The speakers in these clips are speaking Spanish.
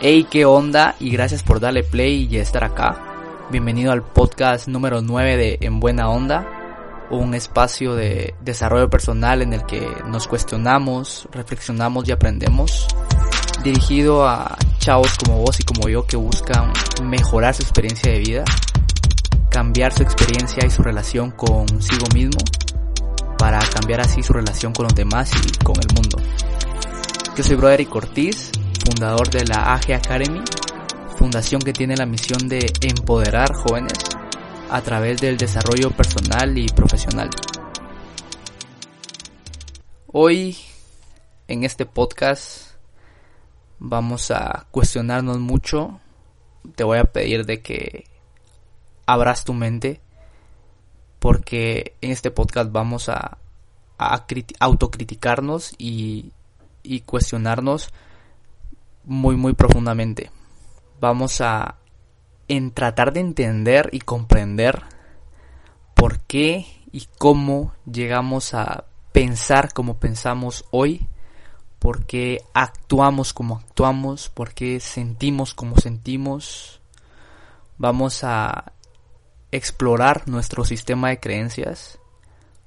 Hey, qué onda y gracias por darle play y estar acá. Bienvenido al podcast número 9 de En Buena Onda, un espacio de desarrollo personal en el que nos cuestionamos, reflexionamos y aprendemos. Dirigido a chavos como vos y como yo que buscan mejorar su experiencia de vida, cambiar su experiencia y su relación consigo mismo para cambiar así su relación con los demás y con el mundo. Yo soy Broderick Ortiz, fundador de la AG Academy, fundación que tiene la misión de empoderar jóvenes a través del desarrollo personal y profesional. Hoy, en este podcast, vamos a cuestionarnos mucho. Te voy a pedir de que abras tu mente porque en este podcast vamos a, autocriticarnos y, y cuestionarnos muy muy profundamente. Vamos a en tratar de entender y comprender por qué y cómo llegamos a pensar como pensamos hoy, por qué actuamos como actuamos, por qué sentimos como sentimos. Vamos a explorar nuestro sistema de creencias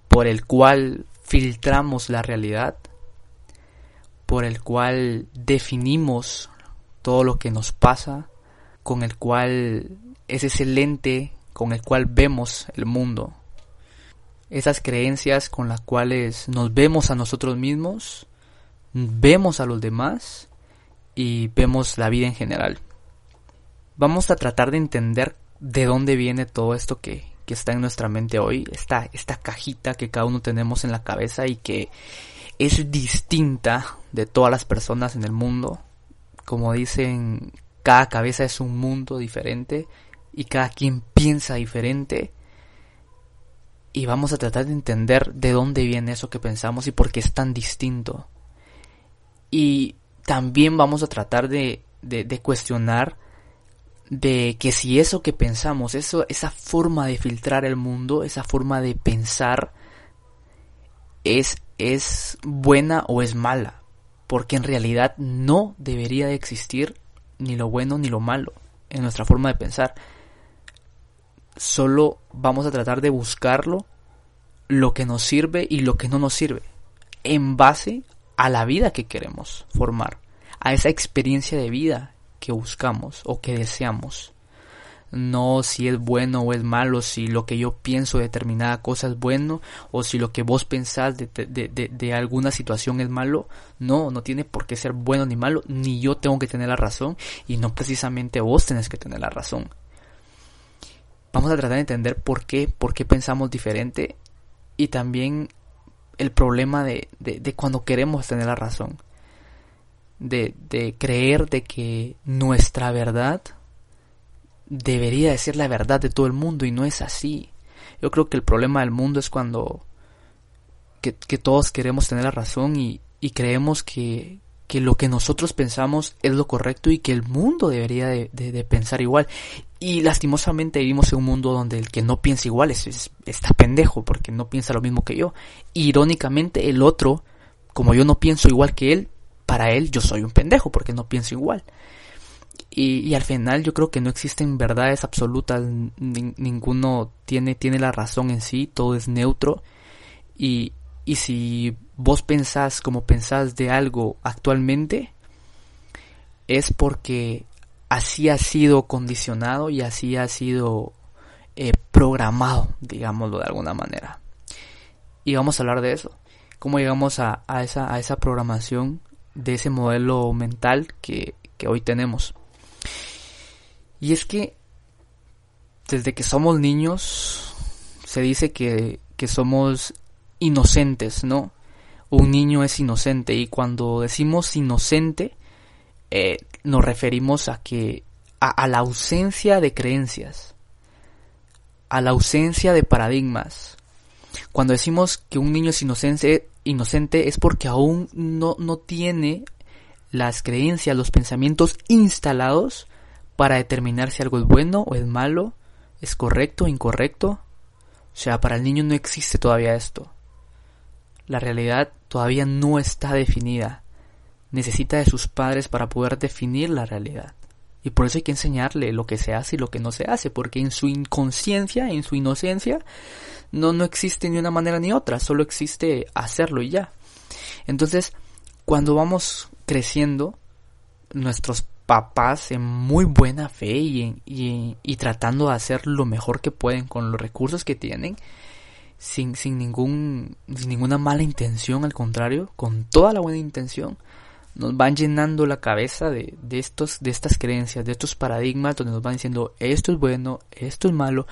por el cual filtramos la realidad, por el cual definimos todo lo que nos pasa, con el cual es ese lente con el cual vemos el mundo. Esas creencias con las cuales nos vemos a nosotros mismos, vemos a los demás y vemos la vida en general. Vamos a tratar de entender de dónde viene todo esto que, que está en nuestra mente hoy, esta, esta cajita que cada uno tenemos en la cabeza y que es distinta de todas las personas en el mundo. Como dicen, cada cabeza es un mundo diferente y cada quien piensa diferente. Y vamos a tratar de entender de dónde viene eso que pensamos y por qué es tan distinto. Y también vamos a tratar de, de, cuestionar de que si eso que pensamos, eso, esa forma de filtrar el mundo, esa forma de pensar, es, es buena o es mala. Porque en realidad no debería de existir ni lo bueno ni lo malo en nuestra forma de pensar. Solo vamos a tratar de buscarlo, lo que nos sirve y lo que no nos sirve, en base a la vida que queremos formar, a esa experiencia de vida que buscamos o que deseamos. No si es bueno o es malo, si lo que yo pienso de determinada cosa es bueno o si lo que vos pensás de, de, alguna situación es malo. No, no tiene por qué ser bueno ni malo, ni yo tengo que tener la razón y no precisamente vos tenés que tener la razón. Vamos a tratar de entender por qué, por qué pensamos diferente y también el problema de, de cuando queremos tener la razón de, de creer de que nuestra verdad debería de ser la verdad de todo el mundo y no es así. Yo creo que el problema del mundo es cuando que, que todos queremos tener la razón y, y creemos que, que, lo que nosotros pensamos es lo correcto y que el mundo debería de, pensar igual. Y lastimosamente vivimos en un mundo donde el que no piensa igual es, está pendejo porque no piensa lo mismo que yo. Irónicamente el otro, como yo no pienso igual que él, para él yo soy un pendejo porque no pienso igual. Y, al final yo creo que no existen verdades absolutas, ninguno tiene, tiene la razón en sí, todo es neutro. Y, y si vos pensás como pensás de algo actualmente, es porque así ha sido condicionado y así ha sido eh, programado, digámoslo de alguna manera. Y vamos a hablar de eso. Cómo llegamos a, a, esa, a esa programación de ese modelo mental que, hoy tenemos. Y es que desde que somos niños se dice que, que somos inocentes, ¿no? Un niño es inocente y cuando decimos inocente eh, nos referimos a que a, la ausencia de creencias, a la ausencia de paradigmas. Cuando decimos que un niño es inocente, inocente es porque aún no, no tiene las creencias, los pensamientos instalados para determinar si algo es bueno o es malo, es correcto o incorrecto. O sea, para el niño no existe todavía esto. La realidad todavía no está definida. necesita de sus padres para poder definir la realidad. Y por eso hay que enseñarle lo que se hace y lo que no se hace, porque en su inconsciencia, en su inocencia, no, no existe ni una manera ni otra, solo existe hacerlo y ya. Entonces, cuando vamos creciendo, nuestros papás en muy buena fe y, y, tratando de hacer lo mejor que pueden con los recursos que tienen, sin, sin, ningún, sin ninguna mala intención, al contrario, con toda la buena intención, nos van llenando la cabeza de, de, estos, de estas creencias, de estos paradigmas donde nos van diciendo esto es bueno, esto es malo,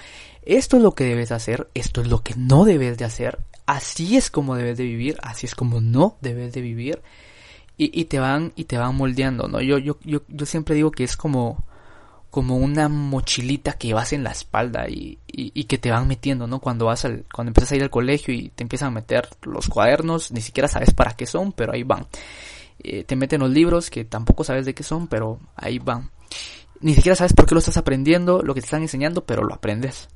esto es lo que debes hacer, esto es lo que no debes de hacer, así es como debes de vivir, así es como no debes de vivir, y, te van, y te van moldeando, ¿no? Yo, yo, yo, yo siempre digo que es como, como una mochilita que vas en la espalda y, y, que te van metiendo, ¿no? Cuando vas al, cuando empiezas a ir al colegio y te empiezan a meter los cuadernos, ni siquiera sabes para qué son, pero ahí van. Eh, te meten los libros que tampoco sabes de qué son, pero ahí van. Ni siquiera sabes por qué lo estás aprendiendo, lo que te están enseñando, pero lo aprendes.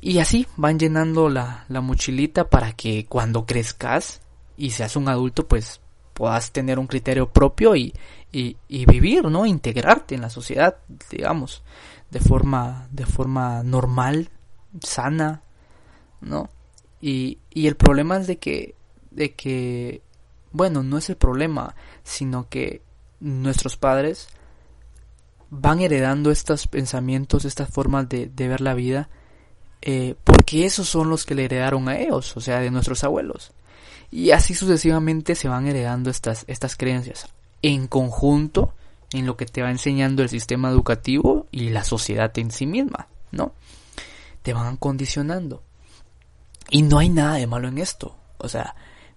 Y así van llenando la, la mochilita para que cuando crezcas y seas un adulto, pues puedas tener un criterio propio y, y, y, vivir, ¿no? Integrarte en la sociedad, digamos, de forma, de forma normal, sana, ¿no? Y, y el problema es de que, de que, bueno, no es el problema, sino que nuestros padres van heredando estos pensamientos, estas formas de, de ver la vida, eh, porque esos son los que le heredaron a ellos, o sea, de nuestros abuelos. Y así sucesivamente se van heredando estas, estas creencias en conjunto en lo que te va enseñando el sistema educativo y la sociedad en sí misma, ¿no? Te van condicionando. Y no hay nada de malo en esto. O sea,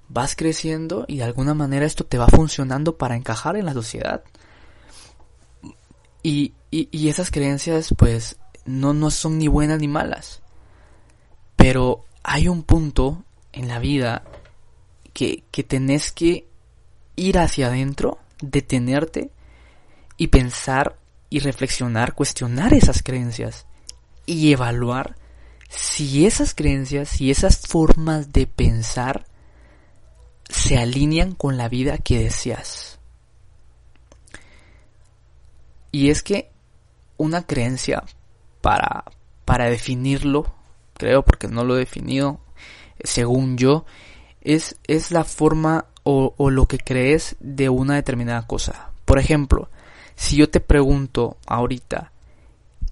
vas creciendo y de alguna manera esto te va funcionando para encajar en la sociedad. Y, y, esas creencias pues no, no son ni buenas ni malas. Pero hay un punto en la vida que, que tenés que ir hacia adentro, detenerte y pensar y reflexionar, cuestionar esas creencias y evaluar si esas creencias, y esas formas de pensar se alinean con la vida que deseas. Y es que una creencia, para, para definirlo, creo porque no lo he definido, según yo, es, es la forma o, o lo que crees de una determinada cosa. Por ejemplo, si yo te pregunto ahorita,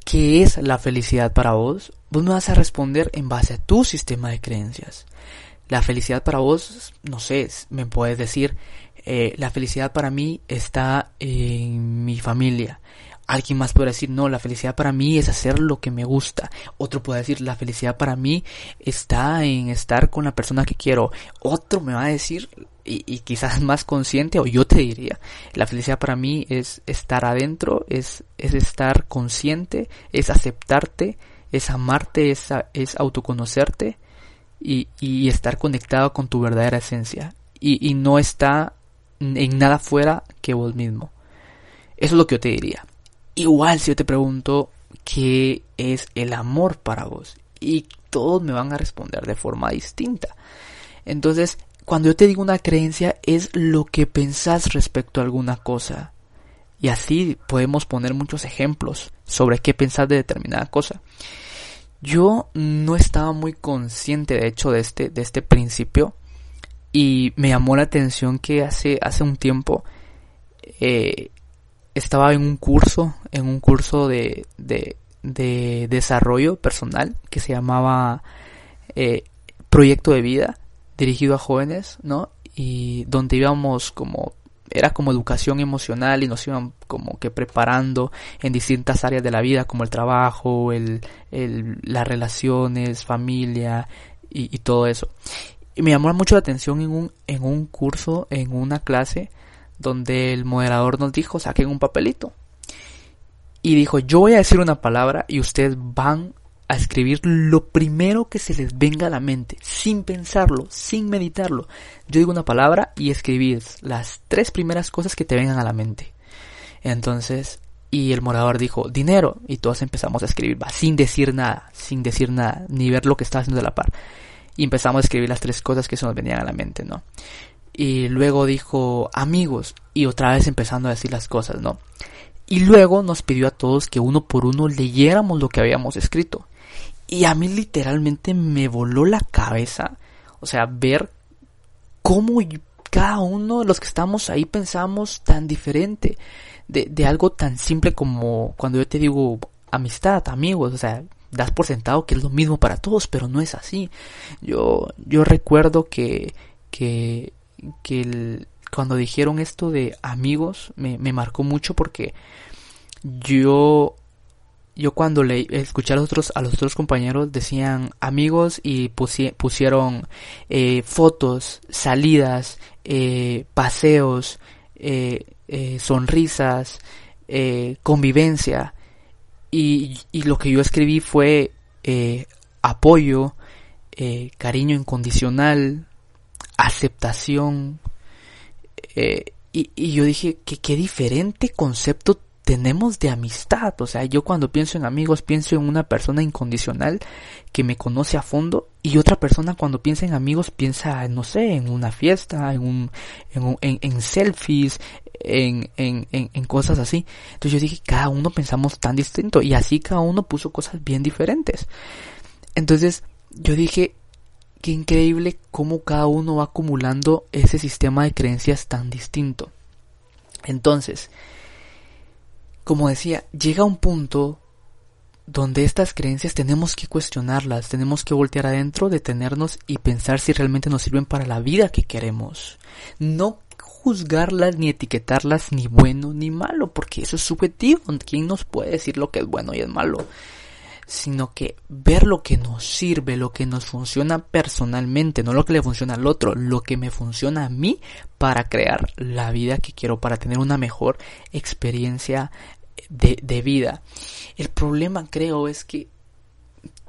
¿qué es la felicidad para vos? Vos me vas a responder en base a tu sistema de creencias. La felicidad para vos, no sé, me puedes decir, eh, la felicidad para mí está en mi familia. Alguien más puede decir, no, la felicidad para mí es hacer lo que me gusta. Otro puede decir, la felicidad para mí está en estar con la persona que quiero. Otro me va a decir, y, y, quizás más consciente, o yo te diría, la felicidad para mí es estar adentro, es, es estar consciente, es aceptarte, es amarte, es, es autoconocerte y, y estar conectado con tu verdadera esencia. Y, y no está en nada fuera que vos mismo. Eso es lo que yo te diría. Igual si yo te pregunto qué es el amor para vos. Y todos me van a responder de forma distinta. Entonces, cuando yo te digo una creencia es lo que pensás respecto a alguna cosa. Y así podemos poner muchos ejemplos sobre qué pensás de determinada cosa. Yo no estaba muy consciente de hecho de este, de este principio y me llamó la atención que hace, hace un tiempo eh, estaba en un curso, en un curso de, de, de desarrollo personal que se llamaba eh, Proyecto de Vida dirigido a jóvenes, ¿no? Y donde íbamos como era como educación emocional y nos iban como que preparando en distintas áreas de la vida como el trabajo, el, el las relaciones, familia y, y, todo eso. Y me llamó mucho la atención en un, en un curso, en una clase, donde el moderador nos dijo saquen un papelito. Y dijo, yo voy a decir una palabra y ustedes van a escribir lo primero que se les venga a la mente, sin pensarlo, sin meditarlo. Yo digo una palabra y escribís las tres primeras cosas que te vengan a la mente. Entonces, y el morador dijo, dinero, y todos empezamos a escribir, sin decir nada, sin decir nada, ni ver lo que estaba haciendo de la par. Y empezamos a escribir las tres cosas que se nos venían a la mente, ¿no? Y luego dijo amigos y otra vez empezando a decir las cosas, ¿no? Y luego nos pidió a todos que uno por uno leyéramos lo que habíamos escrito. Y a mí literalmente me voló la cabeza, o sea, ver cómo cada uno de los que estamos ahí pensamos tan diferente de, de algo tan simple como cuando yo te digo amistad, amigos, o sea, das por sentado que es lo mismo para todos, pero no es así. Yo, yo recuerdo que, que, que el, cuando dijeron esto de amigos me, me marcó mucho porque yo yo cuando le escuché a los otros a los otros compañeros decían amigos y pusieron eh, fotos salidas eh, paseos eh, sonrisas convivencia. Y, y, lo que yo escribí fue apoyo cariño incondicional aceptación y, y, yo dije que qué diferente concepto tenemos de amistad. O sea, yo cuando pienso en amigos pienso en una persona incondicional que me conoce a fondo y otra persona cuando piensa en amigos piensa, no sé, en una fiesta, en un, en, en, selfies, en, en, en, cosas así. Entonces yo dije, cada uno pensamos tan distinto y así cada uno puso cosas bien diferentes. Entonces yo dije, qué increíble cómo cada uno va acumulando ese sistema de creencias tan distinto. Entonces, como decía, llega un punto donde estas creencias tenemos que cuestionarlas, tenemos que voltear adentro, detenernos y pensar si realmente nos sirven para la vida que queremos. No juzgarlas ni etiquetarlas ni bueno ni malo, porque eso es subjetivo. ¿Quién nos puede decir lo que es bueno y es malo? Sino que ver lo que nos sirve, lo que nos funciona personalmente, no lo que le funciona al otro, lo que me funciona a mí para crear la vida que quiero, para tener una mejor experiencia de, de vida. El problema creo es que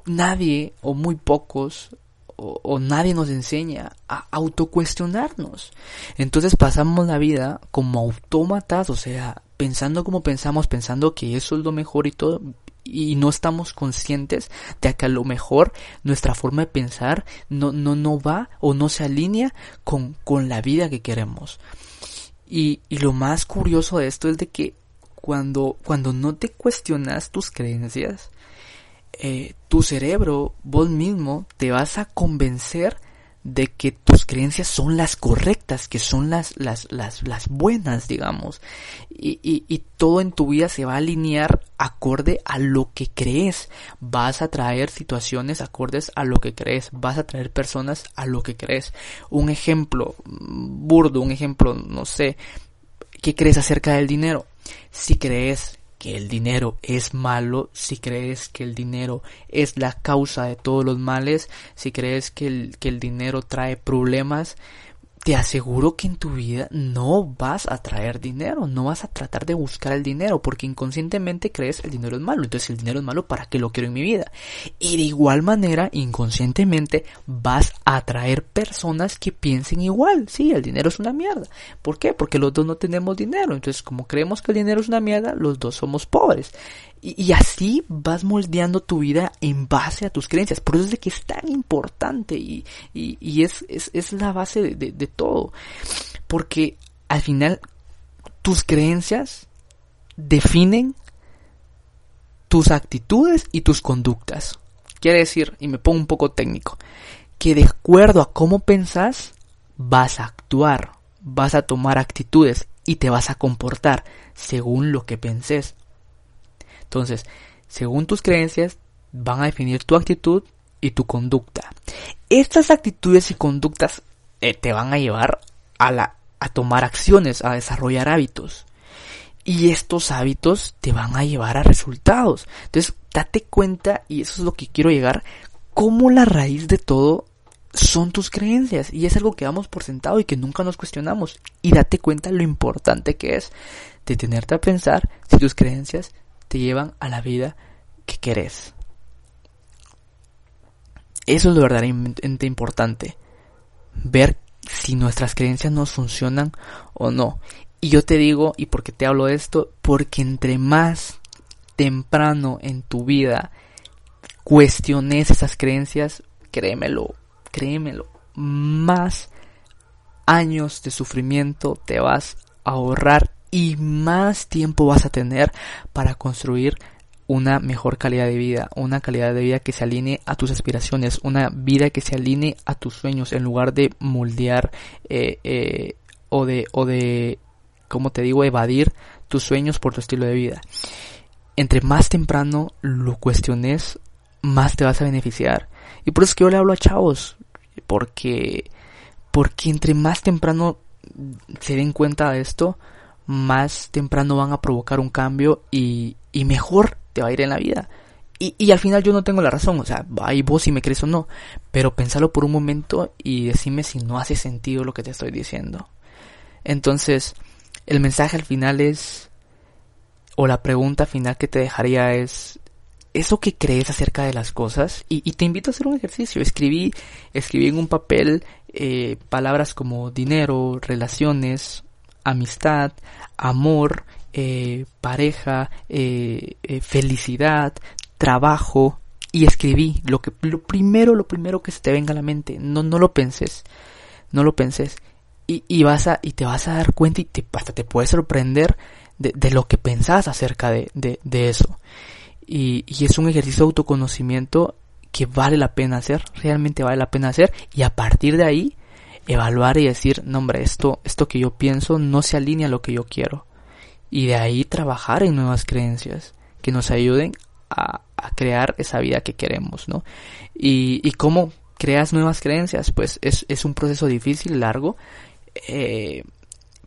nadie o muy pocos o, o, nadie nos enseña a autocuestionarnos. Entonces pasamos la vida como autómatas, o sea, pensando como pensamos, pensando que eso es lo mejor y todo, y no estamos conscientes de que a lo mejor nuestra forma de pensar no, no, no va o no se alinea con, con la vida que queremos. Y, y lo más curioso de esto es de que cuando, cuando no te cuestionas tus creencias, eh, tu cerebro, vos mismo, te vas a convencer de que tus creencias son las correctas, que son las, las, las, las buenas, digamos. Y, y, y, todo en tu vida se va a alinear acorde a lo que crees. Vas a traer situaciones acordes a lo que crees. Vas a traer personas a lo que crees. Un ejemplo burdo, un ejemplo, no sé, ¿qué crees acerca del dinero? Si crees que el dinero es malo, si crees que el dinero es la causa de todos los males, si crees que el, que el dinero trae problemas, te aseguro que en tu vida no vas a traer dinero, no vas a tratar de buscar el dinero, porque inconscientemente crees el dinero es malo. Entonces el dinero es malo, ¿para qué lo quiero en mi vida? Y de igual manera, inconscientemente, vas a atraer personas que piensen igual. Sí, el dinero es una mierda. ¿Por qué? Porque los dos no tenemos dinero. Entonces, como creemos que el dinero es una mierda, los dos somos pobres. Y, así vas moldeando tu vida en base a tus creencias. Por eso es de que es tan importante y, y, es, es, es, la base de, de todo. Porque al final tus creencias definen tus actitudes y tus conductas. Quiere decir, y me pongo un poco técnico, que de acuerdo a cómo pensás, vas a actuar, vas a tomar actitudes y te vas a comportar según lo que pensés entonces, según tus creencias, van a definir tu actitud y tu conducta. Estas actitudes y conductas eh, te van a llevar a, la, a tomar acciones, a desarrollar hábitos. Y estos hábitos te van a llevar a resultados. Entonces, date cuenta, y eso es lo que quiero llegar, cómo la raíz de todo son tus creencias. Y es algo que damos por sentado y que nunca nos cuestionamos. Y date cuenta lo importante que es detenerte a pensar si tus creencias te llevan a la vida que querés. Eso es lo verdaderamente importante. Ver si nuestras creencias nos funcionan o no. Y yo te digo, y por qué te hablo de esto, porque entre más temprano en tu vida cuestiones esas creencias, créemelo, créemelo, más años de sufrimiento te vas a ahorrar y más tiempo vas a tener para construir una mejor calidad de vida, una calidad de vida que se alinee a tus aspiraciones, una vida que se alinee a tus sueños en lugar de moldear eh, eh, o de o de como te digo evadir tus sueños por tu estilo de vida. Entre más temprano lo cuestiones, más te vas a beneficiar. Y por eso es que yo le hablo a chavos, porque porque entre más temprano se den cuenta de esto, más temprano van a provocar un cambio y, y mejor te va a ir en la vida. Y, y, al final yo no tengo la razón, o sea, ahí vos si me crees o no, pero pensalo por un momento y decime si no hace sentido lo que te estoy diciendo. Entonces, el mensaje al final es, o la pregunta final que te dejaría es, ¿eso que crees acerca de las cosas? Y, y te invito a hacer un ejercicio. Escribí, escribí en un papel eh, palabras como dinero, relaciones, amistad, amor, eh, pareja, eh, eh, felicidad, trabajo y escribí lo que lo primero, lo primero que se te venga a la mente. No, no lo penses, no lo penses y, y vas a y te vas a dar cuenta y te, hasta te puedes sorprender de, de lo que pensás acerca de, de, de eso. Y, y es un ejercicio de autoconocimiento que vale la pena hacer, realmente vale la pena hacer y a partir de ahí evaluar y decir, no hombre, esto, esto que yo pienso no se alinea a lo que yo quiero y de ahí trabajar en nuevas creencias que nos ayuden a, a crear esa vida que queremos, ¿no? Y, y cómo creas nuevas creencias, pues es, es un proceso difícil, largo, eh,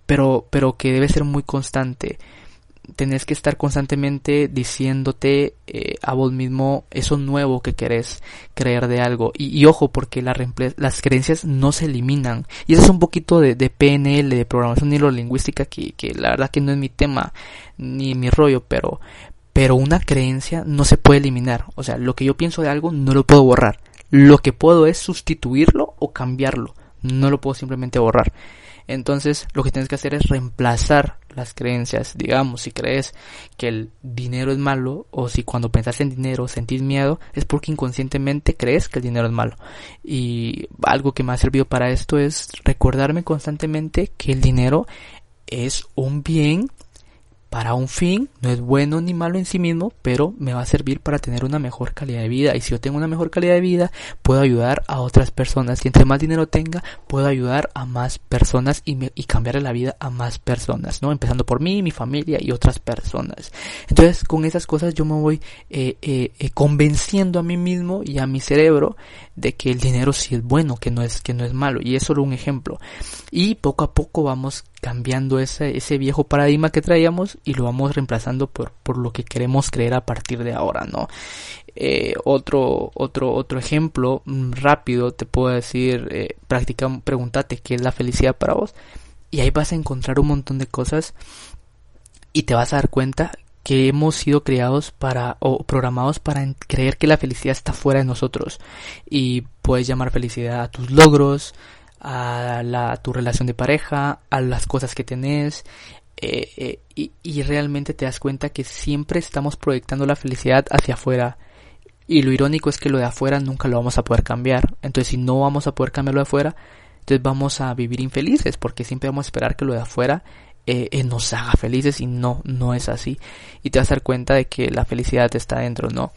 pero, pero que debe ser muy constante tenés que estar constantemente diciéndote eh, a vos mismo eso nuevo que querés creer de algo. Y, ojo, porque la las creencias no se eliminan. Y eso es un poquito de, de PNL, de programación neurolingüística, que, que la verdad que no es mi tema ni mi rollo, pero, pero una creencia no se puede eliminar. O sea, lo que yo pienso de algo no lo puedo borrar. Lo que puedo es sustituirlo o cambiarlo. No lo puedo simplemente borrar. Entonces, lo que tienes que hacer es reemplazar las creencias. Digamos, si crees que el dinero es malo o si cuando pensás en dinero sentís miedo, es porque inconscientemente crees que el dinero es malo. Y algo que me ha servido para esto es recordarme constantemente que el dinero es un bien para un fin, no es bueno ni malo en sí mismo, pero me va a servir para tener una mejor calidad de vida. Y si yo tengo una mejor calidad de vida, puedo ayudar a otras personas. Y entre más dinero tenga, puedo ayudar a más personas y, me, y cambiarle la vida a más personas, ¿no? Empezando por mí, mi familia y otras personas. Entonces, con esas cosas yo me voy eh, eh, eh, convenciendo a mí mismo y a mi cerebro de que el dinero sí es bueno, que no es, que no es malo. Y es solo un ejemplo. Y poco a poco vamos cambiando ese, ese viejo paradigma que traíamos y lo vamos reemplazando por, por lo que queremos creer a partir de ahora, ¿no? Eh, otro, otro, otro ejemplo mm, rápido te puedo decir, eh, practica, pregúntate qué es la felicidad para vos y ahí vas a encontrar un montón de cosas y te vas a dar cuenta que hemos sido creados para o programados para creer que la felicidad está fuera de nosotros y puedes llamar felicidad a tus logros, a, la, tu relación de pareja, a las cosas que tenés, eh, eh, y, y, realmente te das cuenta que siempre estamos proyectando la felicidad hacia afuera. Y lo irónico es que lo de afuera nunca lo vamos a poder cambiar. Entonces si no vamos a poder cambiarlo de afuera, entonces vamos a vivir infelices porque siempre vamos a esperar que lo de afuera eh, nos haga felices y no, no es así. Y te vas a dar cuenta de que la felicidad está dentro, ¿no?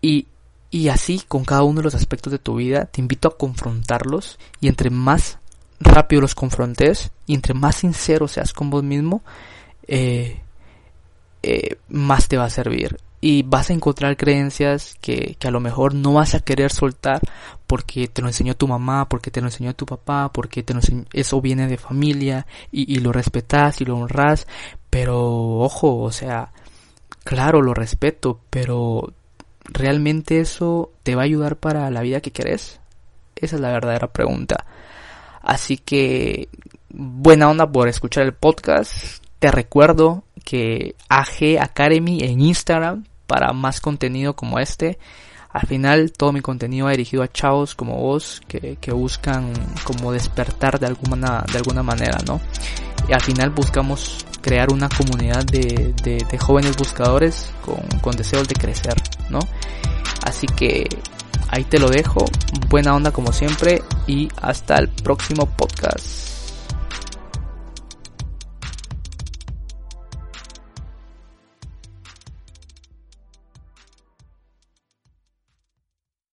Y, y así con cada uno de los aspectos de tu vida, te invito a confrontarlos y entre más rápido los confrontes y entre más sincero seas con vos mismo, eh, eh, más te va a servir. Y vas a encontrar creencias que, que, a lo mejor no vas a querer soltar porque te lo enseñó tu mamá, porque te lo enseñó tu papá, porque te lo enseñó, eso viene de familia y, y lo respetas y lo honras. Pero ojo, o sea, claro, lo respeto, pero ¿realmente eso te va a ayudar para la vida que querés? Esa es la verdadera pregunta. Así que buena onda por escuchar el podcast. Te recuerdo que AG Academy en Instagram para más contenido como este. Al final todo mi contenido va dirigido a chavos como vos que, que buscan como despertar de alguna, de alguna manera, ¿no? Y al final buscamos crear una comunidad de, de, jóvenes buscadores con, con deseos de crecer, ¿no? Así que ahí te lo dejo. Buena onda como siempre y hasta el próximo podcast.